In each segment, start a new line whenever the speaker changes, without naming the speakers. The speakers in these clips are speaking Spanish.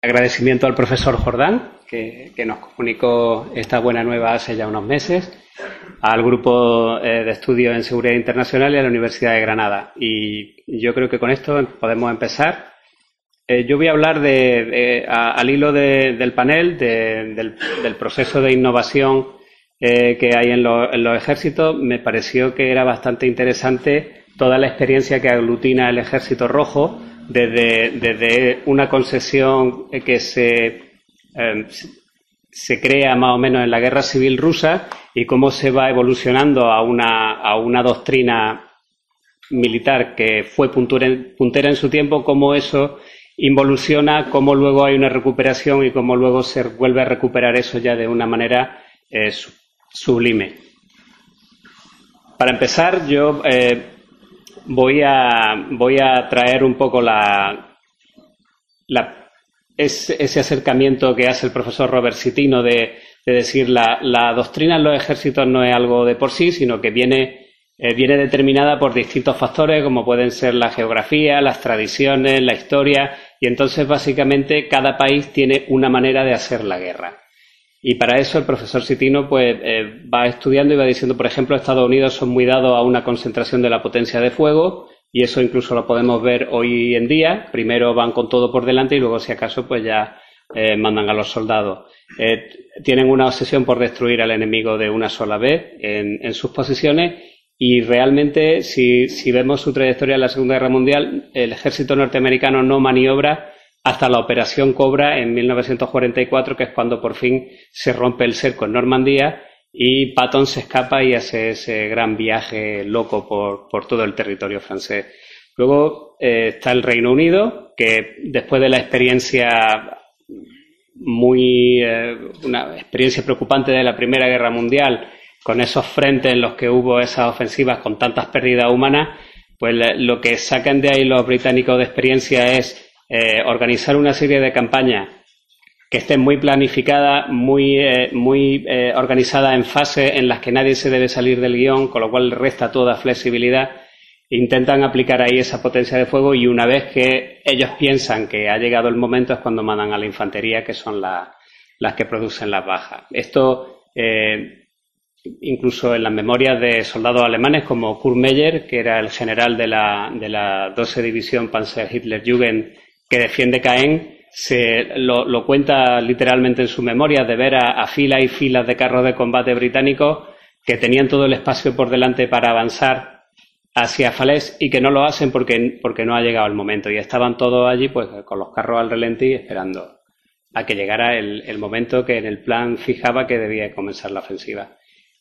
Agradecimiento al profesor Jordán, que, nos comunicó esta buena nueva hace ya unos meses, al Grupo eh, de Estudios en Seguridad Internacional y a la Universidad de Granada. Y yo creo que con esto podemos empezar. Eh, yo voy a hablar de, al hilo del panel del, proceso de innovación eh, que hay en los ejércitos. Me pareció que era bastante interesante toda la experiencia que aglutina el Ejército Rojo desde, una concesión que se, em, se crea más o menos en la guerra civil rusa y cómo se va evolucionando a una, a una doctrina militar que fue puntera en su tiempo, cómo eso involuciona, cómo luego hay una recuperación y cómo luego se vuelve a recuperar eso ya de una manera eh, sublime. Para empezar, yo eh, voy a, voy a traer un poco la, ese acercamiento que hace el profesor Robert Citino de, decir la, la, doctrina en los ejércitos no es algo de por sí, sino que viene, eh, viene determinada por distintos factores como pueden ser la geografía, las tradiciones, la historia, y entonces básicamente cada país tiene una manera de hacer la guerra. Y para eso el profesor Citino pues, eh, va estudiando y va diciendo, por ejemplo, Estados Unidos son muy dados a una concentración de la potencia de fuego y eso incluso lo podemos ver hoy en día. Primero van con todo por delante y luego, si acaso, pues ya eh, mandan a los soldados. Eh, tienen una obsesión por destruir al enemigo de una sola vez en, en sus posiciones y realmente, si, si vemos su trayectoria en la Segunda Guerra Mundial, el ejército norteamericano no maniobra hasta la operación Cobra en 1944, que es cuando por fin se rompe el cerco en Normandía y Patton se escapa y hace ese gran viaje loco por, todo el territorio francés. Luego eh, está el Reino Unido, que después de la experiencia muy, eh, una experiencia preocupante de la Primera Guerra Mundial, con esos frentes en los que hubo esas ofensivas con tantas pérdidas humanas, pues lo que sacan de ahí los británicos de experiencia es eh, organizar una serie de campañas que estén muy planificadas, muy, eh, muy eh, organizadas en fases en las que nadie se debe salir del guion, con lo cual resta toda flexibilidad. Intentan aplicar ahí esa potencia de fuego y una vez que ellos piensan que ha llegado el momento es cuando mandan a la infantería, que son las que producen las bajas. Esto incluso en las memorias de soldados alemanes como Kurt Meyer, que era el general de la, de la 12 División Panzer Hitler Jugend que defiende Caen se lo, cuenta literalmente en su memoria de ver a, filas y filas de carros de combate británicos que tenían todo el espacio por delante para avanzar hacia Falaise y que no lo hacen porque, porque no ha llegado el momento. Y estaban todos allí pues con los carros al relente y esperando a que llegara el, momento que en el plan fijaba que debía comenzar la ofensiva.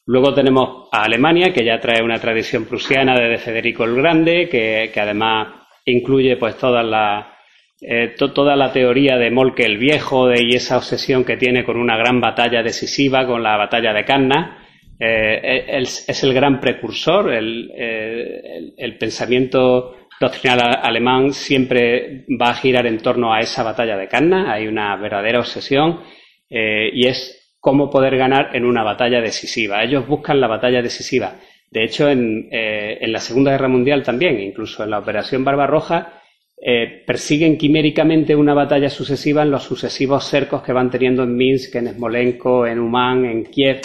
Luego tenemos a Alemania, que ya trae una tradición prusiana de Federico el Grande, que, que además incluye pues todas las eh, toda la teoría de Molke el Viejo y esa obsesión que tiene con una gran batalla decisiva, con la batalla de Canna, eh, es el gran precursor, el, eh, el, pensamiento doctrinal alemán siempre va a girar en torno a esa batalla de Canna, hay una verdadera obsesión y es cómo poder ganar en una batalla decisiva. Ellos buscan la batalla decisiva. De hecho, en, en la Segunda Guerra Mundial también, incluso en la Operación Barbarroja, eh, persiguen quiméricamente una batalla sucesiva en los sucesivos cercos que van teniendo en Minsk, en Smolensk, en Uman, en Kiev,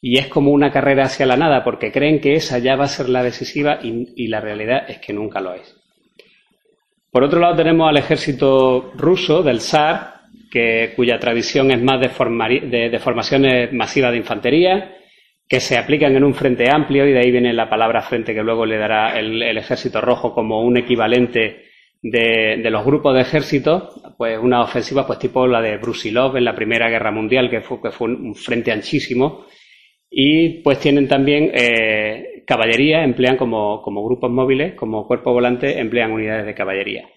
y es como una carrera hacia la nada, porque creen que esa ya va a ser la decisiva y, la realidad es que nunca lo es. Por otro lado tenemos al ejército ruso del zar, que, cuya tradición es más de, formaciones masivas de infantería, que se aplican en un frente amplio, y de ahí viene la palabra frente que luego le dará el ejército rojo como un equivalente de, los grupos de ejércitos, pues una ofensiva pues tipo la de Brusilov en la Primera Guerra Mundial, que fue, que fue un frente anchísimo, y pues tienen también eh, caballería, emplean como, como, grupos móviles, como cuerpo volante, emplean unidades de caballería.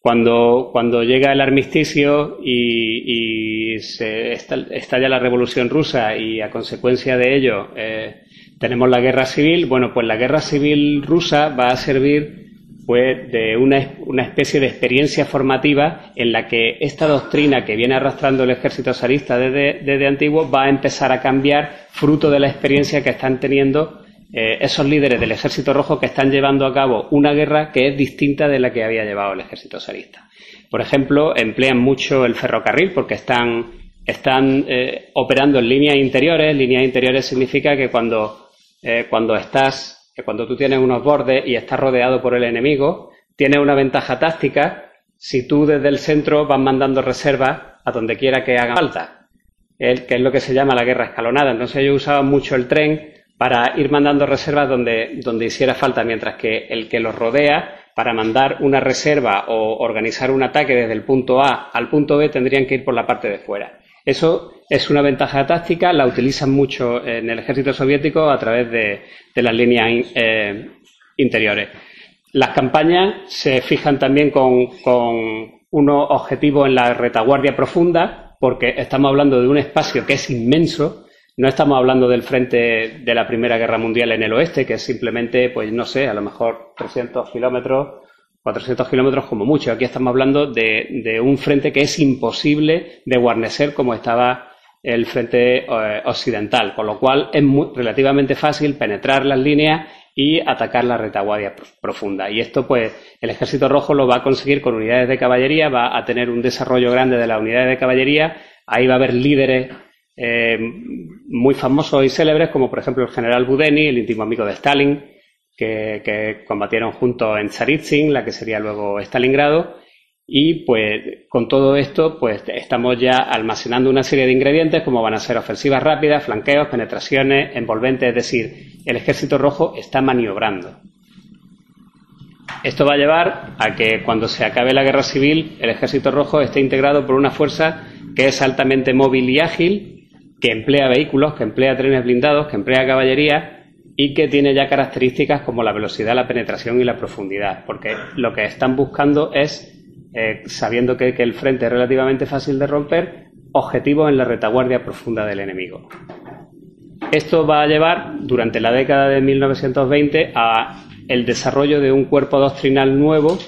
Cuando, cuando llega el armisticio y, y se estalla la revolución rusa y a consecuencia de ello eh, tenemos la guerra civil, bueno, pues la guerra civil rusa va a servir fue de una, una, especie de experiencia formativa en la que esta doctrina que viene arrastrando el ejército zarista desde, antiguo va a empezar a cambiar fruto de la experiencia que están teniendo eh, esos líderes del ejército rojo que están llevando a cabo una guerra que es distinta de la que había llevado el ejército zarista. Por ejemplo, emplean mucho el ferrocarril porque están, están eh, operando en líneas interiores. Líneas interiores significa que cuando, eh, cuando estás, cuando tú tienes unos bordes y estás rodeado por el enemigo, tienes una ventaja táctica si tú desde el centro vas mandando reservas a donde quiera que haga falta, que es lo que se llama la guerra escalonada. Entonces ellos usaban mucho el tren para ir mandando reservas donde, donde hiciera falta, mientras que el que los rodea, para mandar una reserva o organizar un ataque desde el punto A al punto B, tendrían que ir por la parte de fuera. Eso es una ventaja táctica, la utilizan mucho en el ejército soviético a través de, las líneas eh, interiores. Las campañas se fijan también con, con unos objetivos en la retaguardia profunda, porque estamos hablando de un espacio que es inmenso, no estamos hablando del frente de la Primera Guerra Mundial en el oeste, que es simplemente, pues no sé, a lo mejor 300 kilómetros, 400 kilómetros como mucho. Aquí estamos hablando de, un frente que es imposible de guarnecer como estaba el frente eh, occidental, con lo cual es relativamente fácil penetrar las líneas y atacar la retaguardia profunda. Y esto, pues, el Ejército Rojo lo va a conseguir con unidades de caballería, va a tener un desarrollo grande de las unidades de caballería, ahí va a haber líderes eh, muy famosos y célebres, como por ejemplo el general Budeni, el íntimo amigo de Stalin, que, combatieron juntos en Tsaritsyn, la que sería luego Stalingrado. Y pues con todo esto, pues estamos ya almacenando una serie de ingredientes como van a ser ofensivas rápidas, flanqueos, penetraciones, envolventes, es decir, el ejército rojo está maniobrando. Esto va a llevar a que cuando se acabe la guerra civil, el ejército rojo esté integrado por una fuerza que es altamente móvil y ágil, que emplea vehículos, que emplea trenes blindados, que emplea caballería y que tiene ya características como la velocidad, la penetración y la profundidad, porque lo que están buscando es, eh, sabiendo que, el frente es relativamente fácil de romper, objetivos en la retaguardia profunda del enemigo. Esto va a llevar durante la década de 1920 a el desarrollo de un cuerpo doctrinal nuevo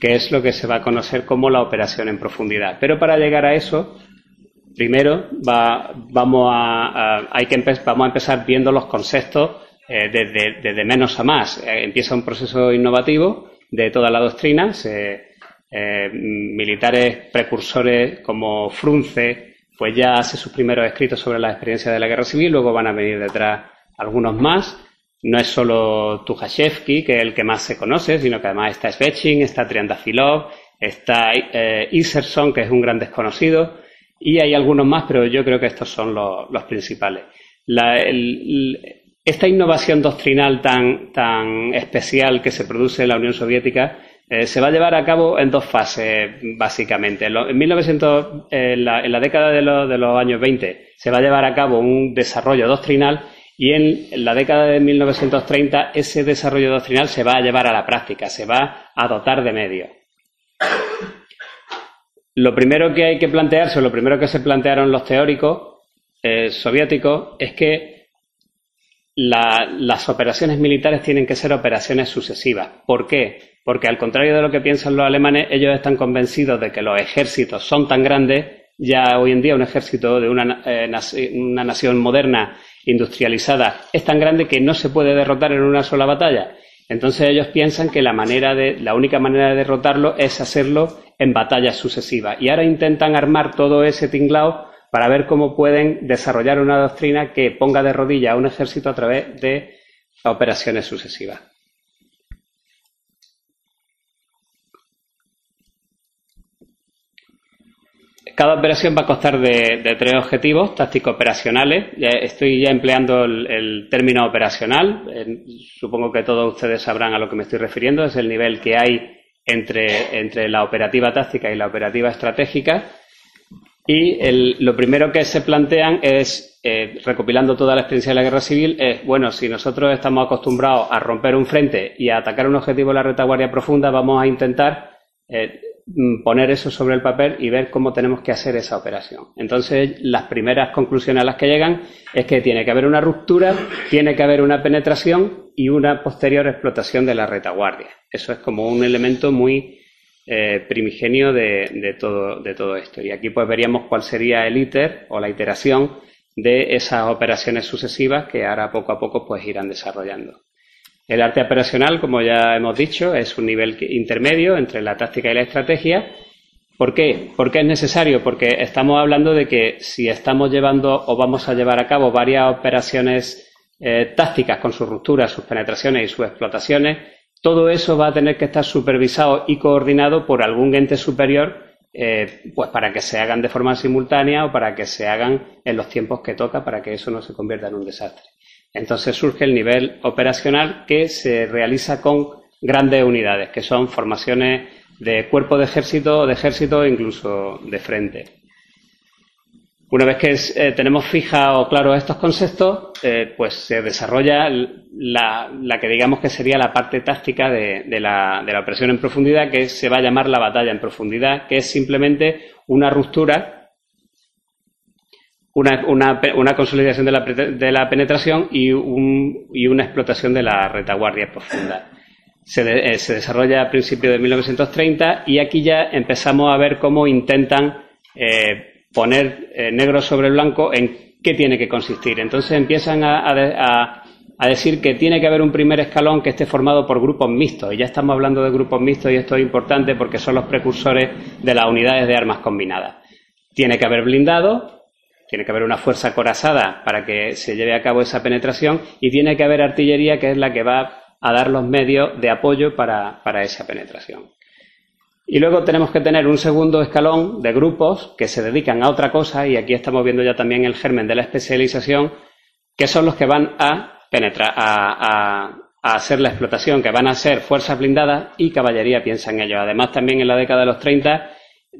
que es lo que se va a conocer como la operación en profundidad. Pero para llegar a eso Primero, vamos, a, hay que vamos a empezar viendo los conceptos eh, desde, menos a más. Eh, empieza un proceso innovativo de toda la doctrina. Eh, militares precursores como Frunze, pues ya hace sus primeros escritos sobre la experiencia de la guerra civil, luego van a venir detrás algunos más. No es solo Tukhachevsky, que es el que más se conoce, sino que además está Svechin, está Triandafilov, está Iserson, que es un gran desconocido. Y hay algunos más, pero yo creo que estos son los, principales. Esta innovación doctrinal tan, tan especial que se produce en la Unión Soviética eh, se va a llevar a cabo en dos fases, básicamente. En, 1900, en, la, década de, los años 20 se va a llevar a cabo un desarrollo doctrinal y en la década de 1930 ese desarrollo doctrinal se va a llevar a la práctica, se va a dotar de medios. Lo primero que hay que plantearse, lo primero que se plantearon los teóricos eh, soviéticos, es que las operaciones militares tienen que ser operaciones sucesivas. ¿Por qué? Porque al contrario de lo que piensan los alemanes, ellos están convencidos de que los ejércitos son tan grandes, ya hoy en día un ejército de una, eh, una nación moderna, industrializada, es tan grande que no se puede derrotar en una sola batalla. Entonces ellos piensan que la manera de, la única manera de derrotarlo es hacerlo en batallas sucesivas. Y ahora intentan armar todo ese tinglao para ver cómo pueden desarrollar una doctrina que ponga de rodilla a un ejército a través de operaciones sucesivas. Cada operación va a costar de, tres objetivos tácticos operacionales. estoy ya empleando el, término operacional. supongo que todos ustedes sabrán a lo que me estoy refiriendo. Es el nivel que hay entre, entre la operativa táctica y la operativa estratégica. Y lo primero que se plantean es, eh, recopilando toda la experiencia de la guerra civil, es, bueno, si nosotros estamos acostumbrados a romper un frente y a atacar un objetivo en la retaguardia profunda, vamos a intentar eh, Mm, poner eso sobre el papel y ver cómo tenemos que hacer esa operación. Entonces, las primeras conclusiones a las que llegan es que tiene que haber una ruptura, tiene que haber una penetración y una posterior explotación de la retaguardia. Eso es como un elemento muy eh, primigenio de, todo, de todo esto. Y aquí pues veríamos cuál sería el íter o la iteración de esas operaciones sucesivas que ahora poco a poco pues irán desarrollando. El arte operacional, como ya hemos dicho, es un nivel intermedio entre la táctica y la estrategia. ¿Por qué? Porque es necesario, porque estamos hablando de que si estamos llevando o vamos a llevar a cabo varias operaciones eh, tácticas con sus rupturas, sus penetraciones y sus explotaciones, todo eso va a tener que estar supervisado y coordinado por algún ente superior, eh, pues para que se hagan de forma simultánea o para que se hagan en los tiempos que toca para que eso no se convierta en un desastre. Entonces surge el nivel operacional que se realiza con grandes unidades, que son formaciones de cuerpo de ejército, de ejército incluso de frente. Una vez que eh, tenemos fijados claros estos conceptos, eh, pues se desarrolla la, que digamos que sería la parte táctica de, la, de, la, operación en profundidad, que se va a llamar la batalla en profundidad, que es simplemente una ruptura una, una, consolidación de la, de la penetración y, una explotación de la retaguardia profunda. Se, eh, se, desarrolla a principios de 1930 y aquí ya empezamos a ver cómo intentan eh, poner eh, negro sobre blanco en qué tiene que consistir. Entonces empiezan a, a, a, decir que tiene que haber un primer escalón que esté formado por grupos mixtos. Y ya estamos hablando de grupos mixtos y esto es importante porque son los precursores de las unidades de armas combinadas. Tiene que haber blindados, tiene que haber una fuerza acorazada para que se lleve a cabo esa penetración y tiene que haber artillería que es la que va a dar los medios de apoyo para, esa penetración. Y luego tenemos que tener un segundo escalón de grupos que se dedican a otra cosa, y aquí estamos viendo ya también el germen de la especialización, que son los que van a penetrar, a, hacer la explotación, que van a ser fuerzas blindadas y caballería, piensa en ello. Además, también en la década de los 30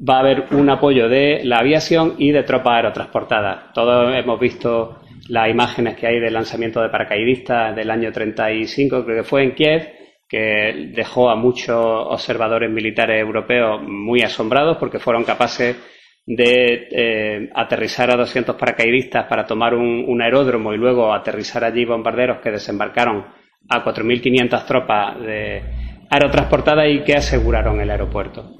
va a haber un apoyo de la aviación y de tropas aerotransportadas. Todos hemos visto las imágenes que hay del lanzamiento de paracaidistas del año 35, creo que fue en Kiev, que dejó a muchos observadores militares europeos muy asombrados porque fueron capaces de eh, aterrizar a 200 paracaidistas para tomar un, aeródromo y luego aterrizar allí bombarderos que desembarcaron a 4.500 tropas de aerotransportadas y que aseguraron el aeropuerto.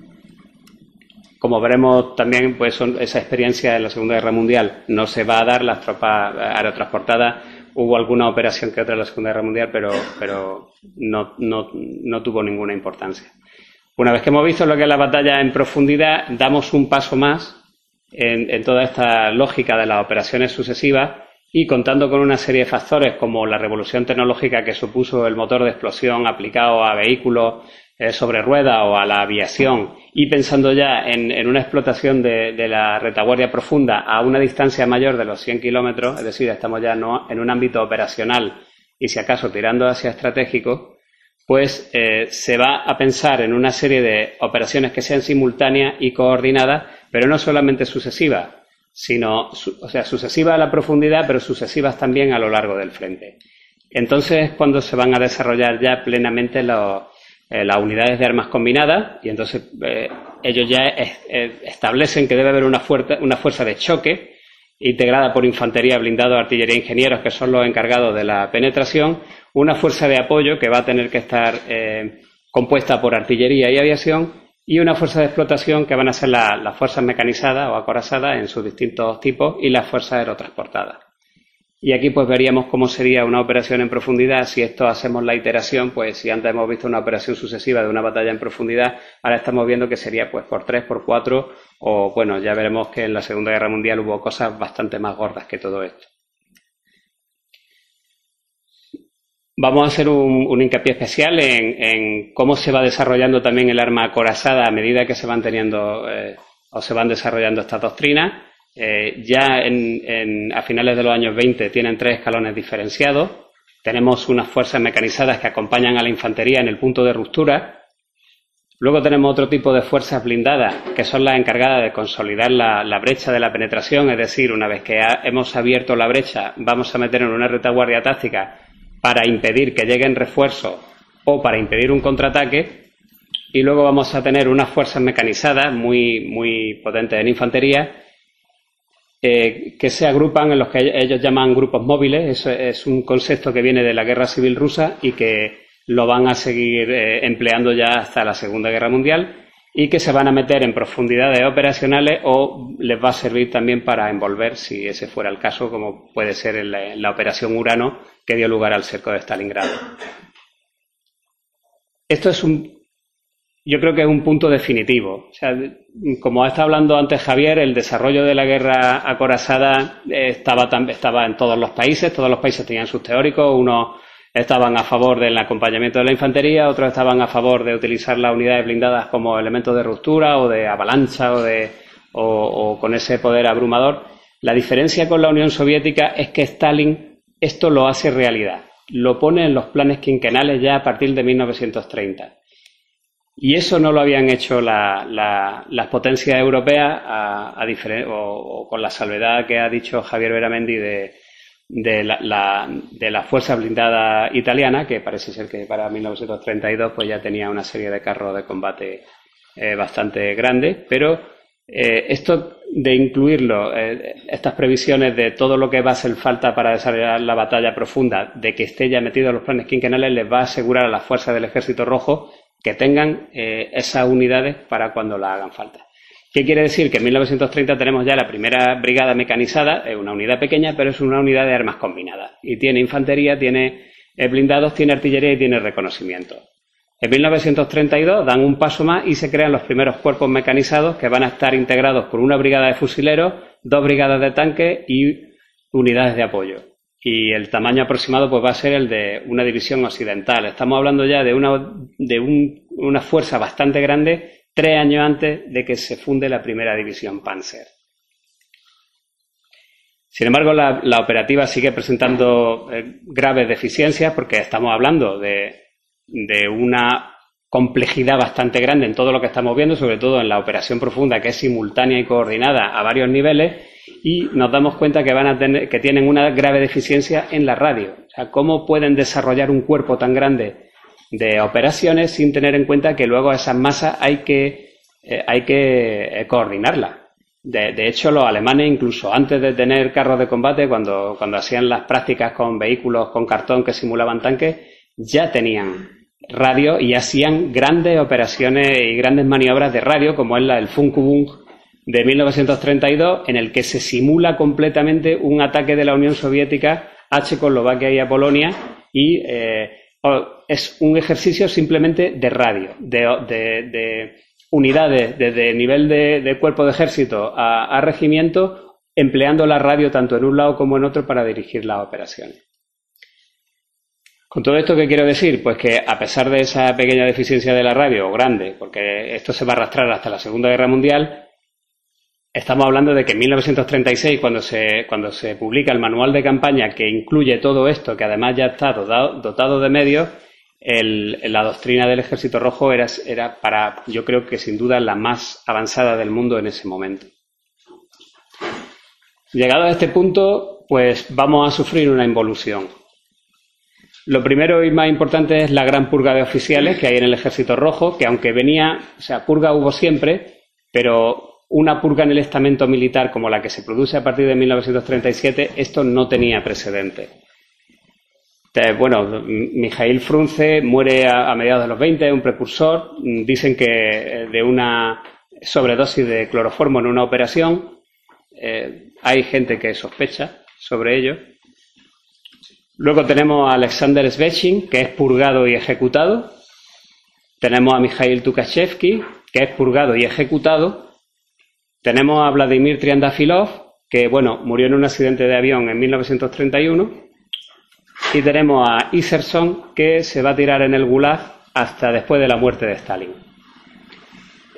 Como veremos también, pues esa experiencia de la Segunda Guerra Mundial no se va a dar, las tropas aerotransportadas, hubo alguna operación que otra en la Segunda Guerra Mundial, pero, no, tuvo ninguna importancia. Una vez que hemos visto lo que es la batalla en profundidad, damos un paso más en, toda esta lógica de las operaciones sucesivas y contando con una serie de factores como la revolución tecnológica que supuso el motor de explosión aplicado a vehículos eh, sobre ruedas o a la aviación y pensando ya en, una explotación de, la retaguardia profunda a una distancia mayor de los 100 kilómetros, es decir, estamos ya no en un ámbito operacional y si acaso tirando hacia estratégico, pues eh, se va a pensar en una serie de operaciones que sean simultáneas y coordinadas, pero no solamente sucesivas, sino, o sea, sucesivas a la profundidad, pero sucesivas también a lo largo del frente. Entonces es cuando se van a desarrollar ya plenamente los, las unidades de armas combinadas y entonces eh, ellos ya establecen que debe haber una, una fuerza de choque integrada por infantería, blindado, artillería ingenieros, que son los encargados de la penetración, una fuerza de apoyo que va a tener que estar eh, compuesta por artillería y aviación, y una fuerza de explotación que van a ser las fuerzas mecanizadas o acorazadas en sus distintos tipos y las fuerzas aerotransportadas. Y aquí pues veríamos cómo sería una operación en profundidad. Si esto hacemos la iteración, pues si antes hemos visto una operación sucesiva de una batalla en profundidad, ahora estamos viendo que sería pues por tres, por cuatro, o bueno, ya veremos que en la Segunda Guerra Mundial hubo cosas bastante más gordas que todo esto. Vamos a hacer un, hincapié especial en, cómo se va desarrollando también el arma acorazada a medida que se van teniendo eh, o se van desarrollando estas doctrinas. Eh, ya en, a finales de los años 20 tienen tres escalones diferenciados. Tenemos unas fuerzas mecanizadas que acompañan a la infantería en el punto de ruptura. Luego tenemos otro tipo de fuerzas blindadas, que son las encargadas de consolidar la, brecha de la penetración, es decir, una vez que hemos abierto la brecha, vamos a meter en una retaguardia táctica para impedir que lleguen refuerzos o para impedir un contraataque. Y luego vamos a tener unas fuerzas mecanizadas muy, muy potentes en infantería que se agrupan en los que ellos llaman grupos móviles. Eso es un concepto que viene de la guerra civil rusa y que lo van a seguir eh, empleando ya hasta la Segunda Guerra Mundial. y que se van a meter en profundidades operacionales o les va a servir también para envolver, si ese fuera el caso, como puede ser en la, operación Urano que dio lugar al cerco de Stalingrado. Esto es un, yo creo que es un punto definitivo. O sea, como ha estado hablando antes Javier, el desarrollo de la guerra acorazada estaba, estaba en todos los países, todos los países tenían sus teóricos, unos estaban a favor del acompañamiento de la infantería, otros estaban a favor de utilizar las unidades blindadas como elementos de ruptura o de avalancha o, de, o, con ese poder abrumador. La diferencia con la Unión Soviética es que Stalin esto lo hace realidad, lo pone en los planes quinquenales ya a partir de 1930. Y eso no lo habían hecho las potencias europeas a, o, con la salvedad que ha dicho Javier Veramendi de, de la, de la fuerza blindada italiana, que parece ser que para 1932 pues ya tenía una serie de carros de combate eh, bastante grandes, pero eh, esto de incluirlo, eh, estas previsiones de todo lo que va a hacer falta para desarrollar la batalla profunda, de que esté ya metido en los planes quinquenales, les va a asegurar a las fuerzas del ejército rojo que tengan esas unidades para cuando la hagan falta. ¿Qué quiere decir? Que en 1930 tenemos ya la primera brigada mecanizada, es una unidad pequeña, pero es una unidad de armas combinadas. Y tiene infantería, tiene eh, blindados, tiene artillería y tiene reconocimiento. En 1932 dan un paso más y se crean los primeros cuerpos mecanizados que van a estar integrados por una brigada de fusileros, dos brigadas de tanques y unidades de apoyo. Y el tamaño aproximado pues va a ser el de una división occidental. Estamos hablando ya de una, de una fuerza bastante grande tres años antes de que se funde la primera división Panzer. Sin embargo, la, operativa sigue presentando eh, graves deficiencias porque estamos hablando de, una complejidad bastante grande en todo lo que estamos viendo, sobre todo en la operación profunda, que es simultánea y coordinada a varios niveles, y nos damos cuenta que van a tener, que tienen una grave deficiencia en la radio. O sea, ¿cómo pueden desarrollar un cuerpo tan grande de operaciones sin tener en cuenta que luego esas masas hay que, eh, hay que eh, coordinarlas. De, hecho, los alemanes, incluso antes de tener carros de combate, cuando, cuando hacían las prácticas con vehículos con cartón que simulaban tanques, ya tenían radio y hacían grandes operaciones y grandes maniobras de radio, como es la del Funkubung de 1932, en el que se simula completamente un ataque de la Unión Soviética a Checoslovaquia y a Polonia y eh, es un ejercicio simplemente de radio, de, unidades desde nivel de, cuerpo de ejército a, regimiento, empleando la radio tanto en un lado como en otro para dirigir las operaciones. Con todo esto, ¿qué quiero decir? Pues que a pesar de esa pequeña deficiencia de la radio, grande, porque esto se va a arrastrar hasta la Segunda Guerra Mundial, Estamos hablando de que en 1936, cuando se, cuando se publica el manual de campaña que incluye todo esto, que además ya está dotado, de medios, la doctrina del Ejército Rojo era, era para, yo creo que sin duda, la más avanzada del mundo en ese momento. Llegado a este punto, pues vamos a sufrir una involución. Lo primero y más importante es la gran purga de oficiales que hay en el Ejército Rojo, que aunque venía, o sea, purga hubo siempre, pero una purga en el estamento militar como la que se produce a partir de 1937, esto no tenía precedente. Bueno, Mijail Frunze muere a, mediados de los 20, un precursor. Dicen que eh, de una sobredosis de cloroformo en una operación. Eh, hay gente que sospecha sobre ello. Luego tenemos a Alexander Svechin, que es purgado y ejecutado. Tenemos a Mijail Tukashevsky, que es purgado y ejecutado. Tenemos a Vladimir Triandafilov, que bueno, murió en un accidente de avión en 1931. Y tenemos a Iserson, que se va a tirar en el Gulag hasta después de la muerte de Stalin.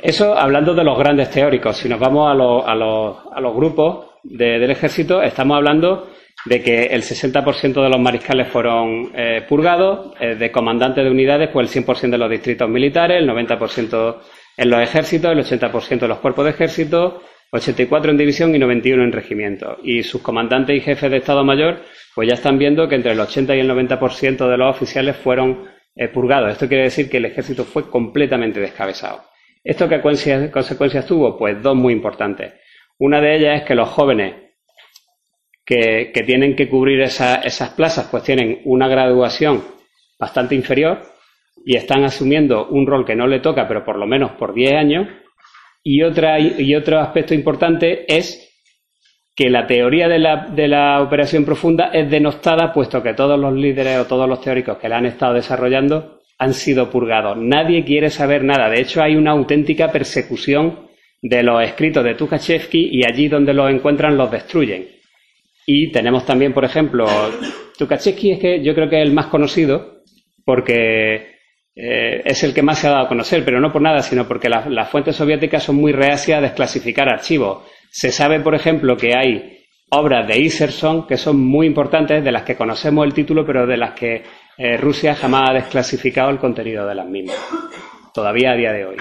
Eso hablando de los grandes teóricos. Si nos vamos a, los, grupos del ejército, estamos hablando de que el 60% de los mariscales fueron eh, purgados, eh, de comandantes de unidades, pues el 100% de los distritos militares, el 90% en los ejércitos, el 80% de los cuerpos de ejército, 84 en división y 91 en regimiento. Y sus comandantes y jefes de Estado Mayor, pues ya están viendo que entre el 80 y el 90% de los oficiales fueron eh, purgados. Esto quiere decir que el ejército fue completamente descabezado. ¿Esto qué consecuencias, tuvo? Pues dos muy importantes. Una de ellas es que los jóvenes que, tienen que cubrir esas plazas, pues tienen una graduación bastante inferior y están asumiendo un rol que no le toca, pero por lo menos por 10 años. Y, otra, y otro aspecto importante es que la teoría de la, de la operación profunda es denostada, puesto que todos los líderes o todos los teóricos que la han estado desarrollando han sido purgados. Nadie quiere saber nada. De hecho, hay una auténtica persecución de los escritos de Tukhachevsky y allí donde los encuentran los destruyen. Y tenemos también, por ejemplo, Tukhachevsky es que yo creo que es el más conocido porque eh, es el que más se ha dado a conocer, pero no por nada, sino porque las fuentes soviéticas son muy reacias a desclasificar archivos. Se sabe, por ejemplo, que hay obras de Iserson que son muy importantes, de las que conocemos el título, pero de las que eh, Rusia jamás ha desclasificado el contenido de las mismas, todavía a día de hoy.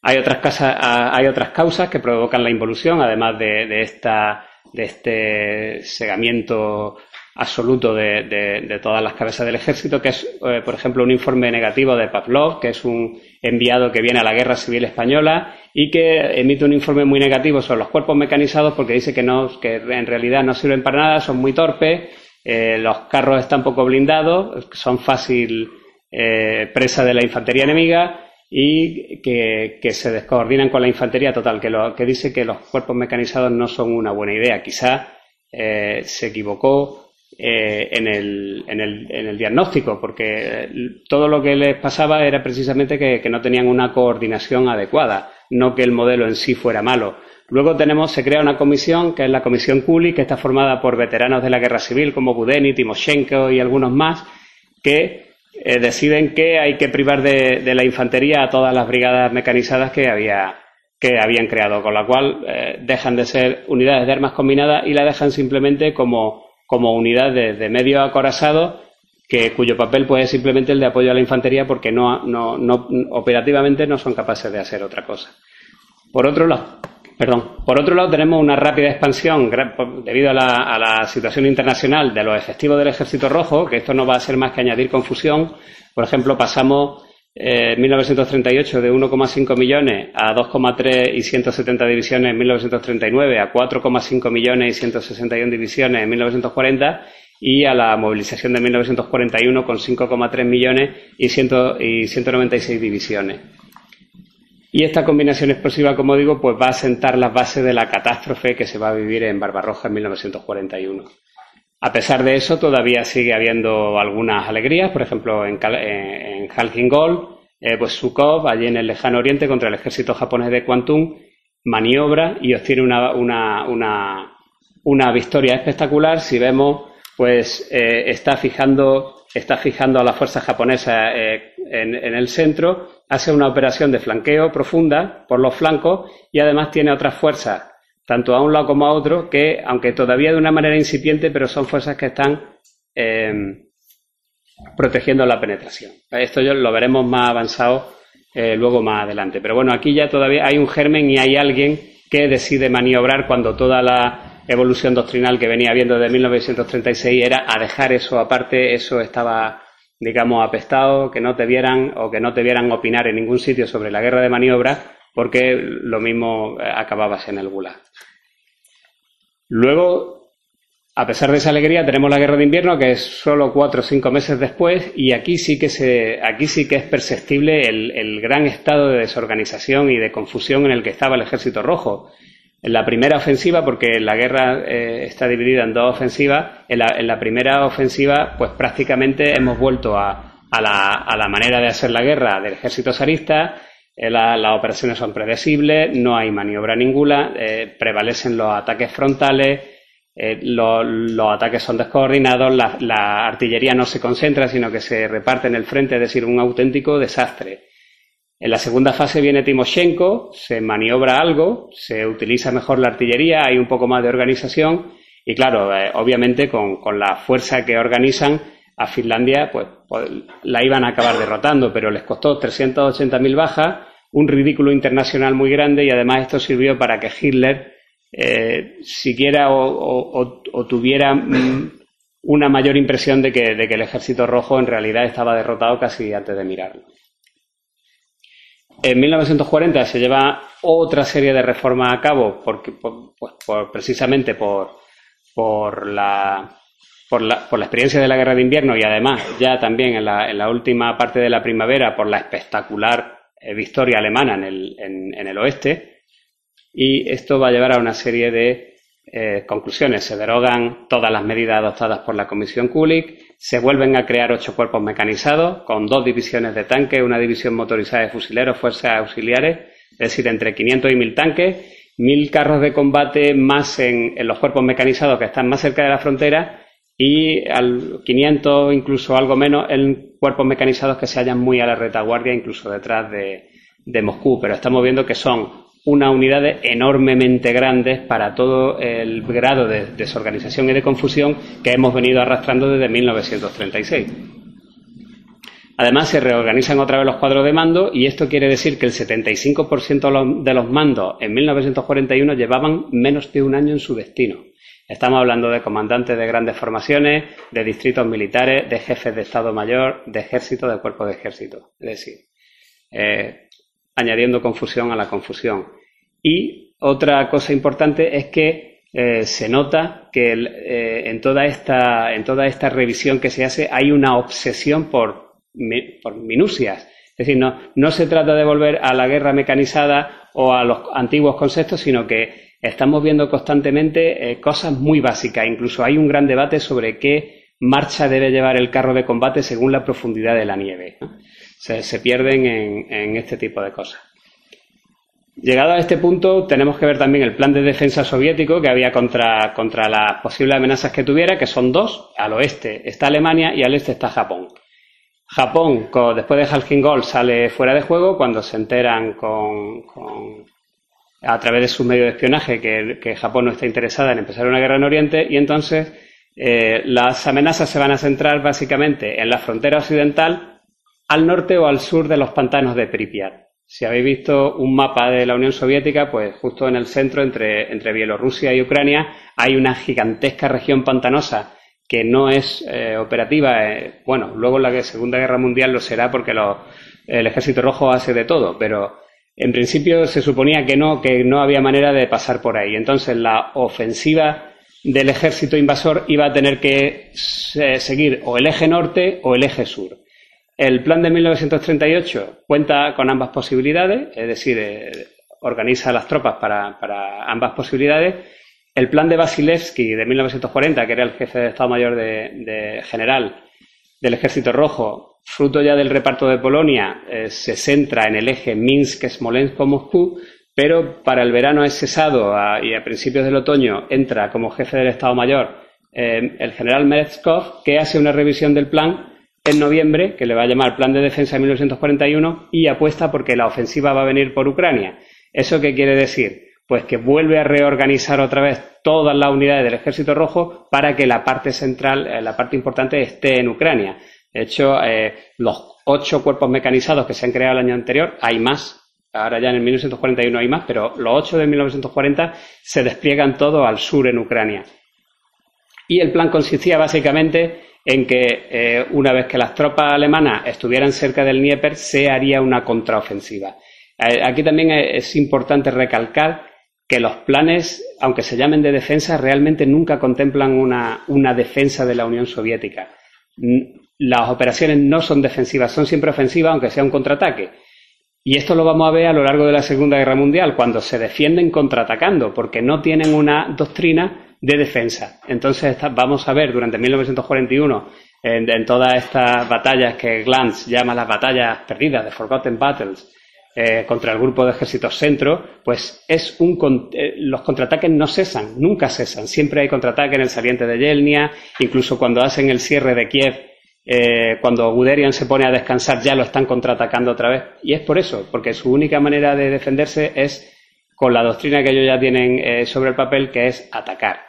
Hay otras, hay otras causas que provocan la involución, además de, esta, de este segamiento absoluto de, todas las cabezas del ejército, que es, eh, por ejemplo, un informe negativo de Pavlov, que es un enviado que viene a la Guerra Civil Española y que emite un informe muy negativo sobre los cuerpos mecanizados porque dice que, no, que en realidad no sirven para nada, son muy torpes, eh, los carros están poco blindados, son fácil eh, presa de la infantería enemiga y que, se descoordinan con la infantería total, que, lo, que dice que los cuerpos mecanizados no son una buena idea. Quizá se equivocó eh, en, el, en, el, en, el, diagnóstico, porque todo lo que les pasaba era precisamente que, no tenían una coordinación adecuada, no que el modelo en sí fuera malo. Luego tenemos, se crea una comisión, que es la Comisión Kuli, que está formada por veteranos de la guerra civil como Budeni, Timoshenko y algunos más, que eh, deciden que hay que privar de, la infantería a todas las brigadas mecanizadas que había que habían creado, con la cual eh, dejan de ser unidades de armas combinadas y la dejan simplemente como como unidad de, medio acorazado que, cuyo papel puede ser simplemente el de apoyo a la infantería porque no, no, no, operativamente no son capaces de hacer otra cosa. Por otro lado, perdón, por otro lado tenemos una rápida expansión debido a la, a la situación internacional de los efectivos del Ejército Rojo, que esto no va a ser más que añadir confusión. Por ejemplo, pasamos eh, en 1938 de 1,5 millones a 2,3 y 170 divisiones en 1939, a 4,5 millones y 161 divisiones en 1940 y a la movilización de 1941 con 5,3 millones y, 196 divisiones. Y esta combinación explosiva, como digo, pues va a sentar las bases de la catástrofe que se va a vivir en Barbarroja en 1941. A pesar de eso, todavía sigue habiendo algunas alegrías, por ejemplo, en, en Halkingol, eh, pues Sukov, allí en el lejano oriente, contra el ejército japonés de Kwantung, maniobra y obtiene una, una, una, victoria espectacular. Si vemos, pues eh, está, fijando, está fijando a las fuerzas japonesas eh, en, el centro, hace una operación de flanqueo profunda por los flancos y además tiene otras fuerzas tanto a un lado como a otro, que aunque todavía de una manera incipiente, pero son fuerzas que están eh, protegiendo la penetración. Esto yo lo veremos más avanzado eh, luego más adelante. Pero bueno, aquí ya todavía hay un germen y hay alguien que decide maniobrar cuando toda la evolución doctrinal que venía viendo desde 1936 era a dejar eso aparte, eso estaba digamos apestado, que no te vieran o que no te vieran opinar en ningún sitio sobre la guerra de maniobra porque lo mismo eh, acababas en el Gulag. Luego, a pesar de esa alegría, tenemos la guerra de invierno, que es solo cuatro o cinco meses después, y aquí sí que, se, aquí sí que es perceptible el, gran estado de desorganización y de confusión en el que estaba el ejército rojo. En la primera ofensiva, porque la guerra eh, está dividida en dos ofensivas, en la, primera ofensiva, pues prácticamente hemos vuelto a, la, a la manera de hacer la guerra del ejército zarista, eh, las operaciones son predecibles, no hay maniobra ninguna, eh, prevalecen los ataques frontales, eh, los ataques son descoordinados, la, artillería no se concentra, sino que se reparte en el frente, es decir, un auténtico desastre. En la segunda fase viene Timoshenko, se maniobra algo, se utiliza mejor la artillería, hay un poco más de organización y claro, obviamente con, con la fuerza que organizan, a Finlandia, pues, pues, la iban a acabar derrotando, pero les costó 380.000 bajas, un ridículo internacional muy grande y además esto sirvió para que Hitler eh, siquiera o, tuviera mm, una mayor impresión de que, el ejército rojo en realidad estaba derrotado casi antes de mirarlo. En 1940 se lleva otra serie de reformas a cabo, porque, pues, precisamente por, por la por la, por la experiencia de la guerra de invierno y además ya también en la, en la última parte de la primavera por la espectacular victoria alemana en el, en, el oeste. Y esto va a llevar a una serie de eh, conclusiones. Se derogan todas las medidas adoptadas por la Comisión Kulik, se vuelven a crear ocho cuerpos mecanizados con dos divisiones de tanques, una división motorizada de fusileros, fuerzas auxiliares, es decir, entre 500 y 1000 tanques, 1000 carros de combate más en, en los cuerpos mecanizados que están más cerca de la frontera y al 500, incluso algo menos, en cuerpos mecanizados que se hallan muy a la retaguardia, incluso detrás de, Moscú. Pero estamos viendo que son unas unidades enormemente grandes para todo el grado de desorganización y de confusión que hemos venido arrastrando desde 1936. Además, se reorganizan otra vez los cuadros de mando y esto quiere decir que el 75% de los mandos en 1941 llevaban menos de un año en su destino. Estamos hablando de comandantes de grandes formaciones, de distritos militares, de jefes de Estado Mayor, de ejército, de cuerpo de ejército. Es decir, eh, añadiendo confusión a la confusión. Y otra cosa importante es que eh, se nota que eh, en, toda esta, en toda esta revisión que se hace hay una obsesión por, por minucias. Es decir, no, no se trata de volver a la guerra mecanizada o a los antiguos conceptos, sino que estamos viendo constantemente eh, cosas muy básicas. Incluso hay un gran debate sobre qué marcha debe llevar el carro de combate según la profundidad de la nieve. Se, pierden en, este tipo de cosas. Llegado a este punto, tenemos que ver también el plan de defensa soviético que había contra, contra las posibles amenazas que tuviera, que son dos. Al oeste está Alemania y al este está Japón. Japón, después de Halkingol, sale fuera de juego cuando se enteran con a través de sus medios de espionaje que, Japón no está interesada en empezar una guerra en Oriente y entonces eh, las amenazas se van a centrar básicamente en la frontera occidental, al norte o al sur de los pantanos de Pripyat. Si habéis visto un mapa de la Unión Soviética, pues justo en el centro, entre, entre Bielorrusia y Ucrania, hay una gigantesca región pantanosa que no es eh, operativa. Eh, bueno, luego la Segunda Guerra Mundial lo será porque el Ejército Rojo hace de todo, pero en principio se suponía que no, que no había manera de pasar por ahí. Entonces la ofensiva del ejército invasor iba a tener que seguir o el eje norte o el eje sur. El plan de 1938 cuenta con ambas posibilidades, es decir, eh, organiza las tropas para, ambas posibilidades. El plan de Vasilevsky de 1940, que era el jefe de Estado Mayor de general del Ejército Rojo, fruto ya del reparto de Polonia, eh, se centra en el eje Minsk-Smolensk-Moscú, pero para el verano es cesado y a principios del otoño entra como jefe del Estado Mayor eh, el general Merezkov, que hace una revisión del plan en noviembre, que le va a llamar Plan de Defensa de 1941, y apuesta porque la ofensiva va a venir por Ucrania. ¿Eso qué quiere decir? Pues que vuelve a reorganizar otra vez todas las unidades del Ejército Rojo para que la parte central, eh, la parte importante, esté en Ucrania. De hecho, eh, los ocho cuerpos mecanizados que se han creado el año anterior, hay más. Ahora ya en el 1941 hay más, pero los ocho de 1940 se despliegan todos al sur en Ucrania. Y el plan consistía básicamente en que eh, una vez que las tropas alemanas estuvieran cerca del Dnieper, se haría una contraofensiva. Aquí también es importante recalcar que los planes, aunque se llamen de defensa, realmente nunca contemplan una, una defensa de la Unión Soviética las operaciones no son defensivas, son siempre ofensivas, aunque sea un contraataque. Y esto lo vamos a ver a lo largo de la Segunda Guerra Mundial, cuando se defienden contraatacando, porque no tienen una doctrina de defensa. Entonces vamos a ver durante 1941, en, todas estas batallas que Glantz llama las batallas perdidas, de Forgotten Battles, eh, contra el grupo de ejércitos centro, pues es un eh, los contraataques no cesan, nunca cesan. Siempre hay contraataque en el saliente de Yelnia, incluso cuando hacen el cierre de Kiev eh, cuando Guderian se pone a descansar ya lo están contraatacando otra vez. Y es por eso, porque su única manera de defenderse es con la doctrina que ellos ya tienen eh, sobre el papel, que es atacar.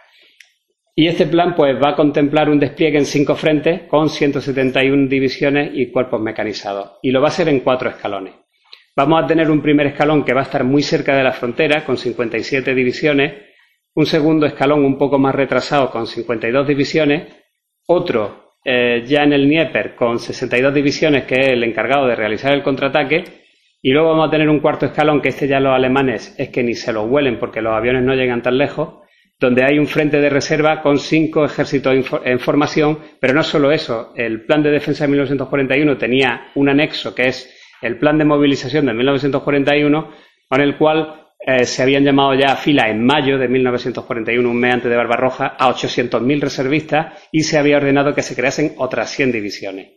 Y este plan pues va a contemplar un despliegue en cinco frentes con 171 divisiones y cuerpos mecanizados. Y lo va a hacer en cuatro escalones. Vamos a tener un primer escalón que va a estar muy cerca de la frontera con 57 divisiones, un segundo escalón un poco más retrasado con 52 divisiones, otro eh, ya en el Dnieper con 62 divisiones, que es el encargado de realizar el contraataque, y luego vamos a tener un cuarto escalón, que este ya los alemanes es que ni se lo huelen porque los aviones no llegan tan lejos, donde hay un frente de reserva con cinco ejércitos en formación, pero no solo eso, el plan de defensa de 1941 tenía un anexo que es el plan de movilización de 1941, con el cual eh, se habían llamado ya a fila en mayo de 1941, un mes antes de Barbarroja, a 800.000 reservistas y se había ordenado que se creasen otras 100 divisiones.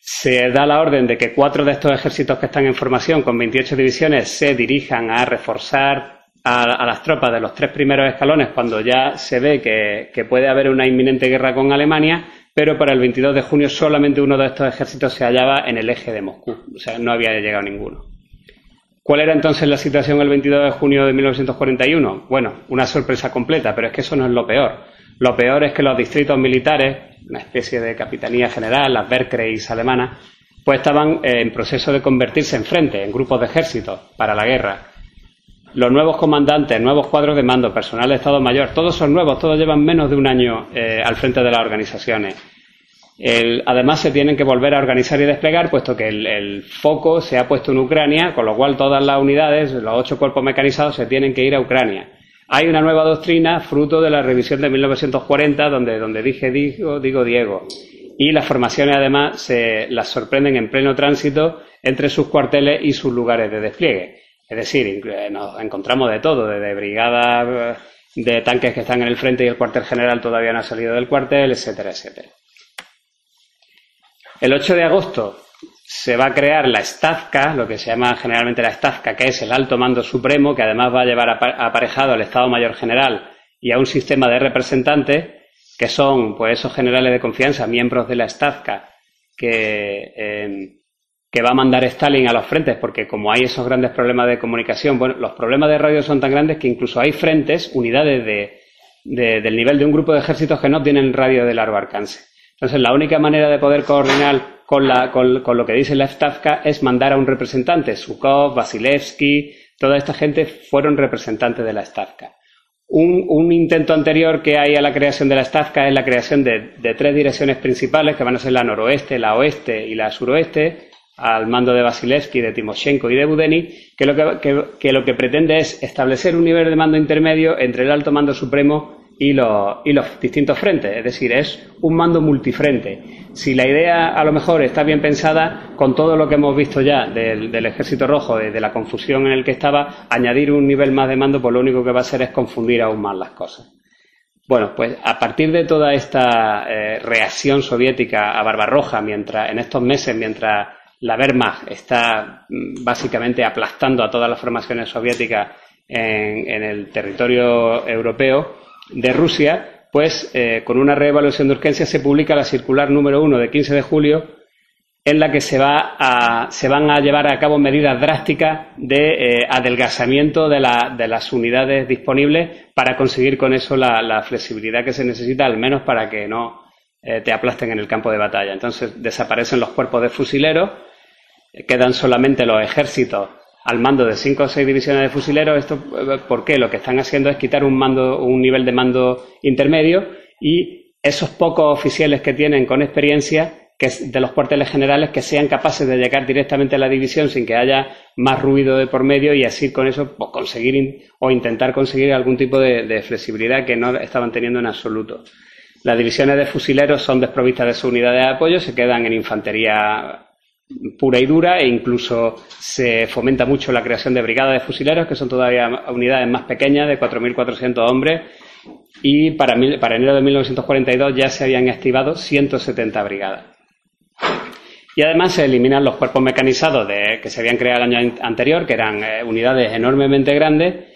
Se da la orden de que cuatro de estos ejércitos que están en formación, con 28 divisiones, se dirijan a reforzar a, las tropas de los tres primeros escalones cuando ya se ve que puede haber una inminente guerra con Alemania, pero para el 22 de junio solamente uno de estos ejércitos se hallaba en el eje de Moscú, o sea, no había llegado ninguno. ¿Cuál era entonces la situación el 22 de junio de 1941? Bueno, una sorpresa completa, pero es que eso no es lo peor. Lo peor es que los distritos militares, una especie de capitanía general, las Wehrkreis alemanas, pues estaban en proceso de convertirse en frente, en grupos de ejércitos para la guerra. Los nuevos comandantes, nuevos cuadros de mando, personal de Estado Mayor, todos son nuevos, todos llevan menos de un año eh, al frente de las organizaciones además, se tienen que volver a organizar y desplegar, puesto que el, foco se ha puesto en Ucrania, con lo cual todas las unidades, los ocho cuerpos mecanizados, se tienen que ir a Ucrania. Hay una nueva doctrina, fruto de la revisión de 1940, donde, donde dije digo, digo Diego. Y las formaciones, además, se las sorprenden en pleno tránsito entre sus cuarteles y sus lugares de despliegue. Es decir, nos encontramos de todo, desde brigadas de tanques que están en el frente y el cuartel general todavía no ha salido del cuartel, etcétera, etcétera. El 8 de agosto se va a crear la Stavka, lo que se llama generalmente la Stavka, que es el alto mando supremo, que además va a llevar aparejado al Estado Mayor General y a un sistema de representantes, que son pues esos generales de confianza, miembros de la Stavka, que, em, que va a mandar Stalin a los frentes, porque como hay esos grandes problemas de comunicación, bueno, los problemas de radio son tan grandes que incluso hay frentes, unidades de, del nivel de un grupo de ejércitos que no tienen radio de largo alcance. Entonces, la única manera de poder coordinar con, lo que dice la Stavka es mandar a un representante. Sukov, Vasilevsky, toda esta gente fueron representantes de la Stavka. Un, intento anterior que hay a la creación de la Stavka es la creación de, tres direcciones principales, que van a ser la noroeste, la oeste y la suroeste, al mando de Vasilevsky, de Timoshenko y de Budeni, que lo que pretende es establecer un nivel de mando intermedio entre el alto mando supremo y los, y los distintos frentes. Es decir, es un mando multifrente. Si la idea a lo mejor está bien pensada, con todo lo que hemos visto ya del, Ejército Rojo, de, la confusión en el que estaba, añadir un nivel más de mando, pues lo único que va a hacer es confundir aún más las cosas. Bueno, pues a partir de toda esta eh, reacción soviética a Barbarroja, mientras en estos meses, mientras la Wehrmacht está mm, básicamente aplastando a todas las formaciones soviéticas en el territorio europeo, de Rusia, pues eh, con una reevaluación de urgencia se publica la circular número 1 de 15 de julio en la que se, va a, se van a llevar a cabo medidas drásticas de eh, adelgazamiento de, las unidades disponibles para conseguir con eso la, flexibilidad que se necesita, al menos para que no eh, te aplasten en el campo de batalla. Entonces desaparecen los cuerpos de fusileros, quedan solamente los ejércitos al mando de cinco o seis divisiones de fusileros. Esto, ¿por qué? Lo que están haciendo es quitar un mando, un nivel de mando intermedio y esos pocos oficiales que tienen con experiencia de los cuarteles generales que sean capaces de llegar directamente a la división sin que haya más ruido de por medio y así con eso pues, conseguir o intentar conseguir algún tipo de flexibilidad que no estaban teniendo en absoluto. Las divisiones de fusileros son desprovistas de su unidad de apoyo, se quedan en infantería pura y dura e incluso se fomenta mucho la creación de brigadas de fusileros, que son todavía unidades más pequeñas, de 4.400 hombres, y para, para enero de 1942 ya se habían activado 170 brigadas. Y además se eliminan los cuerpos mecanizados de, que se habían creado el año anterior, que eran eh, unidades enormemente grandes.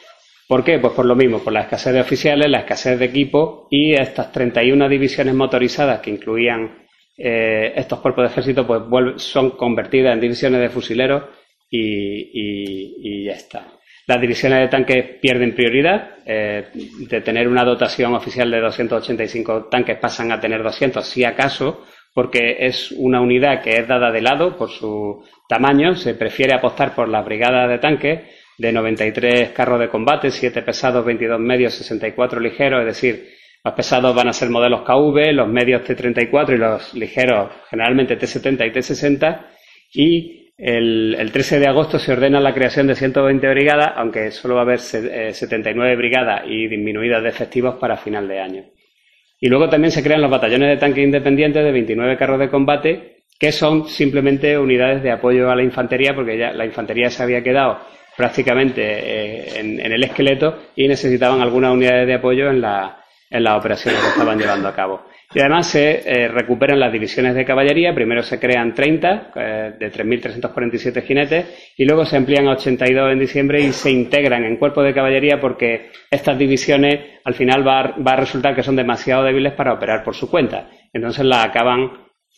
¿Por qué? Pues por lo mismo, por la escasez de oficiales, la escasez de equipo y estas 31 divisiones motorizadas que incluían eh, estos cuerpos de ejército pues son convertidas en divisiones de fusileros y, ya está. Las divisiones de tanques pierden prioridad. Eh, de tener una dotación oficial de 285 tanques pasan a tener 200, si acaso, porque es una unidad que es dada de lado por su tamaño. Se prefiere apostar por las brigadas de tanques de 93 carros de combate, 7 pesados, 22 medios, 64 ligeros, es decir, los pesados van a ser modelos KV, los medios T34 y los ligeros generalmente T70 y T60. Y el, 13 de agosto se ordena la creación de 120 brigadas, aunque solo va a haber 79 eh, brigadas y disminuidas de efectivos para final de año. Y luego también se crean los batallones de tanques independientes de 29 carros de combate, que son simplemente unidades de apoyo a la infantería, porque ya la infantería se había quedado prácticamente eh, en, el esqueleto y necesitaban algunas unidades de apoyo en, en las operaciones que estaban llevando a cabo. Y además se eh, recuperan las divisiones de caballería. Primero se crean 30 eh, de 3.347 jinetes y luego se amplían a 82 en diciembre y se integran en cuerpos de caballería porque estas divisiones al final va, a resultar que son demasiado débiles para operar por su cuenta. Entonces las acaban